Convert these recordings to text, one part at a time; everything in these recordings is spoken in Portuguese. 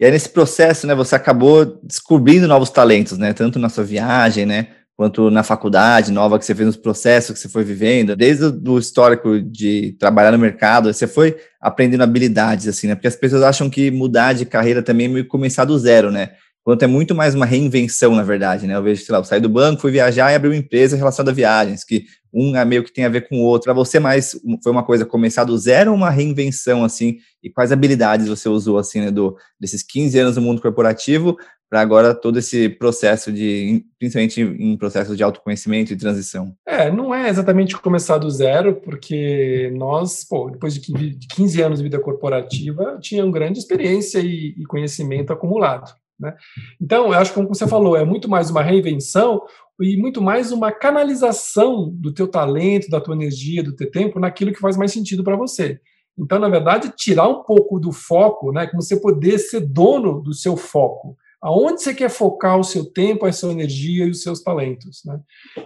E aí, nesse processo, né, você acabou descobrindo novos talentos, né? Tanto na sua viagem, né? Quanto na faculdade nova que você fez nos processos que você foi vivendo, desde o histórico de trabalhar no mercado, você foi aprendendo habilidades, assim, né? Porque as pessoas acham que mudar de carreira também é meio começar do zero, né? Quanto é muito mais uma reinvenção, na verdade, né? Eu vejo, sei lá, eu saí do banco, fui viajar e abri uma empresa relacionada a viagens, que um é meio que tem a ver com o outro. Para você, mais foi uma coisa começar do zero uma reinvenção, assim? E quais habilidades você usou, assim, né, do, desses 15 anos no mundo corporativo para agora todo esse processo de, principalmente em processos de autoconhecimento e transição? É, não é exatamente começar do zero, porque nós, pô, depois de 15 anos de vida corporativa, tinha uma grande experiência e, e conhecimento acumulado. Né? Então, eu acho que, como você falou, é muito mais uma reinvenção e muito mais uma canalização do teu talento, da tua energia, do teu tempo naquilo que faz mais sentido para você. Então, na verdade, tirar um pouco do foco, né, como você poder ser dono do seu foco. Aonde você quer focar o seu tempo, a sua energia e os seus talentos. Né?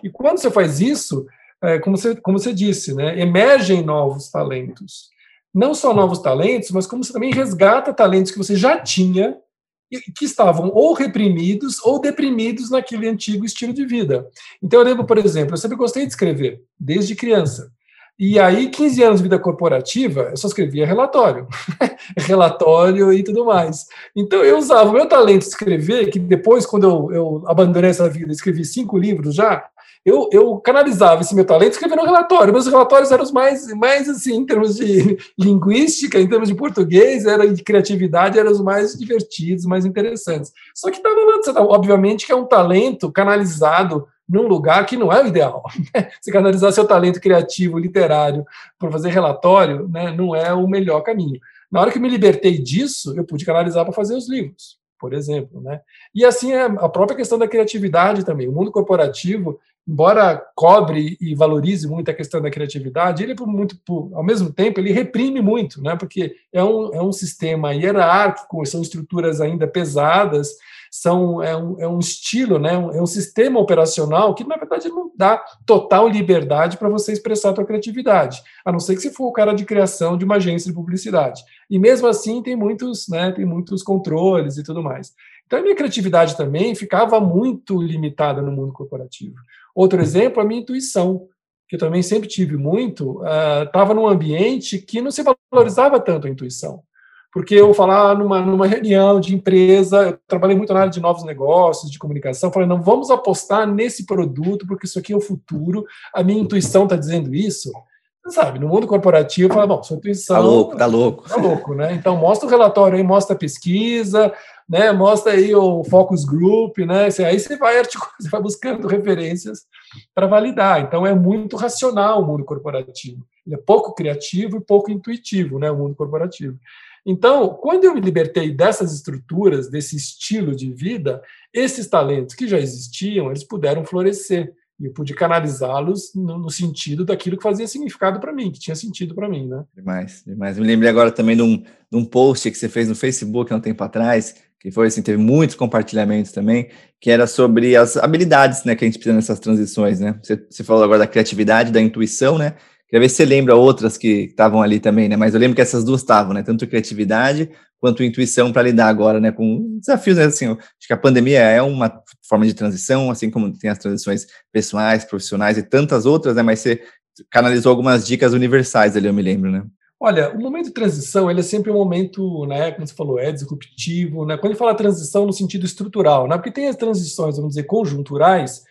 E quando você faz isso, é, como, você, como você disse, né, emergem novos talentos. Não só novos talentos, mas como você também resgata talentos que você já tinha que estavam ou reprimidos ou deprimidos naquele antigo estilo de vida. Então, eu lembro, por exemplo, eu sempre gostei de escrever, desde criança. E aí, 15 anos de vida corporativa, eu só escrevia relatório, relatório e tudo mais. Então, eu usava o meu talento de escrever, que depois, quando eu, eu abandonei essa vida, escrevi cinco livros já, eu, eu canalizava esse meu talento escrevendo um relatório. Meus relatórios eram os mais, mais assim, em termos de linguística, em termos de português, era de criatividade, eram os mais divertidos, mais interessantes. Só que estava lá, tá, obviamente, que é um talento canalizado num lugar que não é o ideal. Né? Se canalizar seu talento criativo, literário, para fazer relatório, né, não é o melhor caminho. Na hora que eu me libertei disso, eu pude canalizar para fazer os livros, por exemplo. Né? E assim é a própria questão da criatividade também. O mundo corporativo embora cobre e valorize muito a questão da criatividade, ele, por muito, por, ao mesmo tempo, ele reprime muito, né? porque é um, é um sistema hierárquico, são estruturas ainda pesadas, são, é, um, é um estilo, né? é um sistema operacional que, na verdade, não dá total liberdade para você expressar a sua criatividade, a não ser que você for o cara de criação de uma agência de publicidade. E mesmo assim tem muitos, né, tem muitos controles e tudo mais. Então, a minha criatividade também ficava muito limitada no mundo corporativo. Outro exemplo, a minha intuição, que eu também sempre tive muito, estava uh, num ambiente que não se valorizava tanto a intuição. Porque eu falar numa, numa reunião de empresa, eu trabalhei muito na área de novos negócios, de comunicação, falei, não, vamos apostar nesse produto, porque isso aqui é o futuro, a minha intuição está dizendo isso. Você sabe, no mundo corporativo, fala, bom, sua intuição... Tá louco, tá louco. Tá louco, né? Então, mostra o relatório aí, mostra a pesquisa, né? Mostra aí o focus group, né? Aí você vai articulando, você vai buscando referências para validar. Então é muito racional o mundo corporativo. Ele é pouco criativo e pouco intuitivo, né? O mundo corporativo. Então, quando eu me libertei dessas estruturas, desse estilo de vida, esses talentos que já existiam, eles puderam florescer e eu pude canalizá-los no, no, sentido daquilo que fazia significado para mim, que tinha sentido para mim, né? Demais, demais. Me lembrei agora também de um, de um post que você fez no Facebook há um tempo atrás, que foi assim, teve muitos compartilhamentos também, que era sobre as habilidades, né, que a gente precisa nessas transições, né? Você, você falou agora da criatividade, da intuição, né? Queria ver se você lembra outras que estavam ali também, né? Mas eu lembro que essas duas estavam, né? Tanto criatividade quanto intuição para lidar agora, né? Com desafios, né? Assim, acho que a pandemia é uma forma de transição, assim como tem as transições pessoais, profissionais e tantas outras, né? Mas você canalizou algumas dicas universais ali, eu me lembro, né? Olha, o momento de transição ele é sempre um momento, né, como você falou, é disruptivo, né? Quando ele fala transição no sentido estrutural, né? Porque tem as transições, vamos dizer, conjunturais,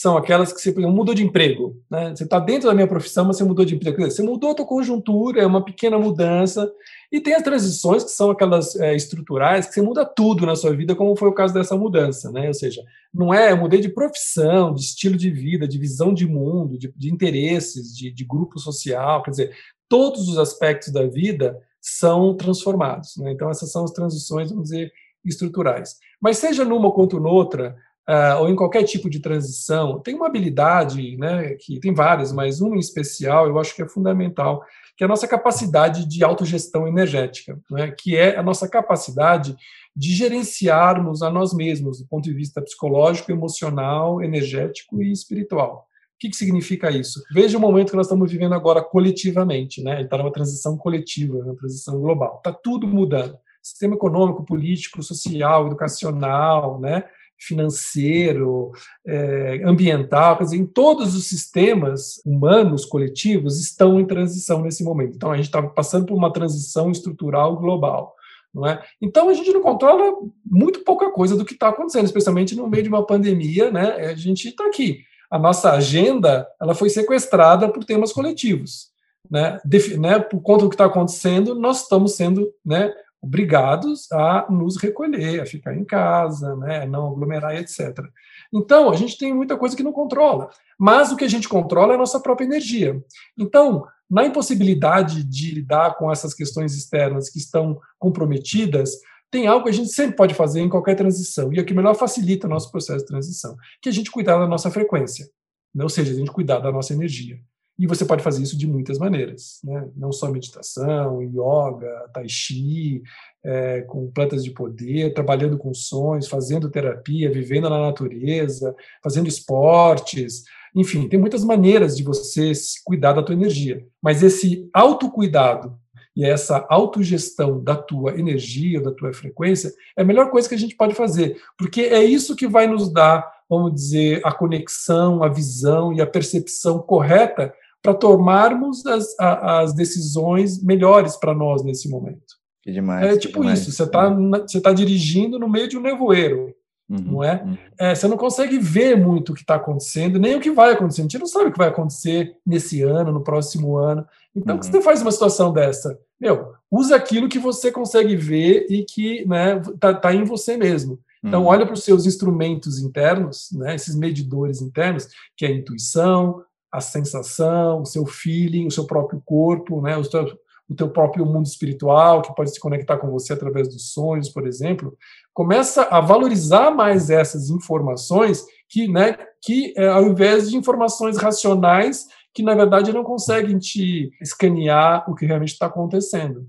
são aquelas que você mudou de emprego, né? Você está dentro da minha profissão, mas você mudou de emprego. Dizer, você mudou a tua conjuntura, é uma pequena mudança. E tem as transições que são aquelas é, estruturais que você muda tudo na sua vida, como foi o caso dessa mudança, né? Ou seja, não é, eu mudei de profissão, de estilo de vida, de visão de mundo, de, de interesses, de, de grupo social, quer dizer, todos os aspectos da vida são transformados. Né? Então, essas são as transições, vamos dizer, estruturais. Mas seja numa quanto noutra, uh, ou em qualquer tipo de transição, tem uma habilidade, né, que tem várias, mas uma em especial eu acho que é fundamental, que é a nossa capacidade de autogestão energética, né, que é a nossa capacidade de gerenciarmos a nós mesmos, do ponto de vista psicológico, emocional, energético e espiritual. O que, que significa isso? Veja o momento que nós estamos vivendo agora coletivamente, né? Está numa transição coletiva, uma transição global. Está tudo mudando. sistema econômico, político, social, educacional, né? Financeiro, é, ambiental, quer dizer, em todos os sistemas humanos, coletivos, estão em transição nesse momento. Então, a gente está passando por uma transição estrutural global. Não é? Então, a gente não controla muito pouca coisa do que está acontecendo, especialmente no meio de uma pandemia. Né? A gente está aqui. A nossa agenda ela foi sequestrada por temas coletivos. Né? né? Por conta do que está acontecendo, nós estamos sendo né, obrigados a nos recolher, a ficar em casa, né, não aglomerar, etc. Então, a gente tem muita coisa que não controla, mas o que a gente controla é a nossa própria energia. Então, na impossibilidade de lidar com essas questões externas que estão comprometidas, tem algo que a gente sempre pode fazer em qualquer transição, e é o que melhor facilita o nosso processo de transição, que é a gente cuidar da nossa frequência, né? ou seja, a gente cuidar da nossa energia. E você pode fazer isso de muitas maneiras, né? não só meditação, yoga, tai chi, é, com plantas de poder, trabalhando com sonhos, fazendo terapia, vivendo na natureza, fazendo esportes, enfim, tem muitas maneiras de você cuidar da tua energia. Mas esse autocuidado e essa autogestão da tua energia, da tua frequência, é a melhor coisa que a gente pode fazer, porque é isso que vai nos dar, vamos dizer, a conexão, a visão e a percepção correta para tomarmos as, as decisões melhores para nós nesse momento. Que demais. É tipo demais. isso, você está você tá dirigindo no meio de um nevoeiro, uhum, não é? Uhum. é? Você não consegue ver muito o que está acontecendo, nem o que vai acontecer. A gente não sabe o que vai acontecer nesse ano, no próximo ano. Então, uhum. o que você faz uma situação dessa? Meu, usa aquilo que você consegue ver e que né, tá, tá em você mesmo. Então, uhum. olha para os seus instrumentos internos, né, esses medidores internos, que é a intuição, a sensação, o seu feeling, o seu próprio corpo, né, o, teu, o teu próprio mundo espiritual, que pode se conectar com você através dos sonhos, por exemplo, começa a valorizar mais essas informações que, né, que é, ao invés de informações racionais que, na verdade, não conseguem te escanear o que realmente está acontecendo.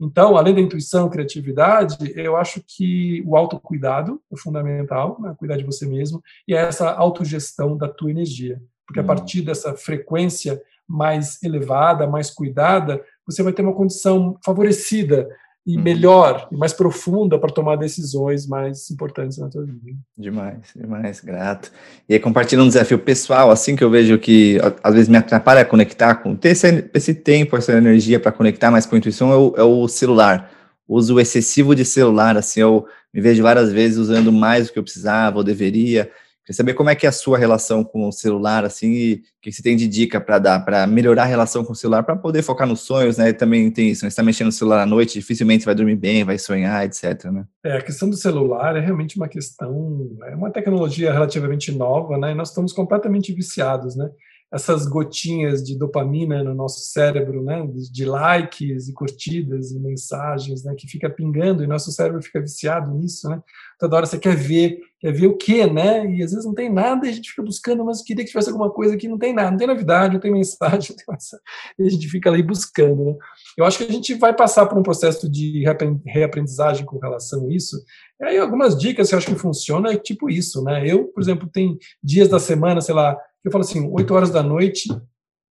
Então, além da intuição, criatividade, eu acho que o autocuidado é fundamental, né, cuidar de você mesmo, e essa autogestão da tua energia porque a uhum. partir dessa frequência mais elevada, mais cuidada, você vai ter uma condição favorecida e uhum. melhor e mais profunda para tomar decisões mais importantes na tua vida. Demais, demais, grato. E aí, compartilhando um desafio pessoal, assim que eu vejo que às vezes me atrapalha a conectar com ter esse, esse tempo, essa energia para conectar mais com a intuição é o, é o celular. O uso excessivo de celular, assim, eu me vejo várias vezes usando mais do que eu precisava ou deveria. Queria saber como é que é a sua relação com o celular, assim, e o que você tem de dica para dar, para melhorar a relação com o celular, para poder focar nos sonhos, né? Também tem isso, né? Você está mexendo no celular à noite, dificilmente vai dormir bem, vai sonhar, etc, né? É, a questão do celular é realmente uma questão, é uma tecnologia relativamente nova, né? E nós estamos completamente viciados, né? essas gotinhas de dopamina no nosso cérebro, né, de likes e curtidas e mensagens, né, que fica pingando e nosso cérebro fica viciado nisso, né? Toda hora você quer ver, quer ver o quê, né? E às vezes não tem nada e a gente fica buscando, mas queria que tivesse alguma coisa que não tem nada, não tem novidade, não tem mensagem, não tem mensagem, e a gente fica ali buscando, né? Eu acho que a gente vai passar por um processo de reaprendizagem com relação a isso. E aí algumas dicas que eu acho que funcionam é tipo isso, né? Eu, por exemplo, tem dias da semana, sei lá, eu falo assim, 8 horas da noite,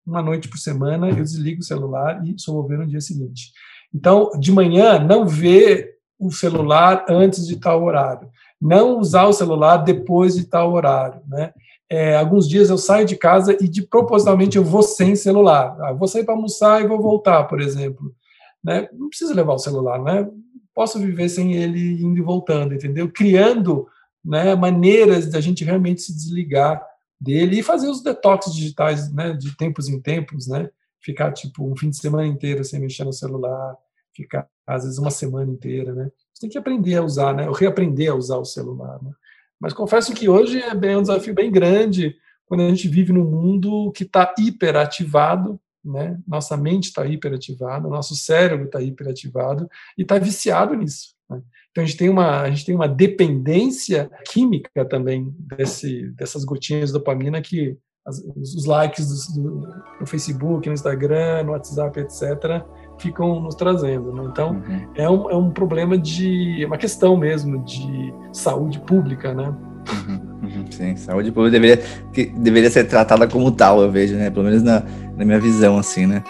uma noite por semana, eu desligo o celular e só vou ver no dia seguinte. Então, de manhã, não ver o celular antes de tal horário. Não usar o celular depois de tal horário, né? É, alguns dias eu saio de casa e de propositalmente eu vou sem celular. Ah, vou sair para almoçar e vou voltar, por exemplo. Né? Não precisa levar o celular, né? Posso viver sem ele indo e voltando, entendeu? Criando né, maneiras da gente realmente se desligar dele e fazer os detox digitais, né, de tempos em tempos, né? Ficar tipo um fim de semana inteiro sem mexer no celular, ficar às vezes uma semana inteira, né? Você tem que aprender a usar, né? Ou reaprender a usar o celular, né? Mas confesso que hoje é bem um desafio bem grande quando a gente vive num mundo que está hiperativado, né? Nossa mente está hiperativada, nosso cérebro está hiperativado e está viciado nisso. Né? Então a gente tem uma a gente tem uma dependência química também desse, dessas gotinhas de dopamina que as, os likes do, do, no Facebook, no Instagram, no WhatsApp, etc ficam nos trazendo. Né? Então uhum. é, um, é um problema de é uma questão mesmo de saúde pública, né? Uhum, uhum, sim, saúde pública deveria, que deveria ser tratada como tal, eu vejo, né? Pelo menos na, na minha visão, assim, né?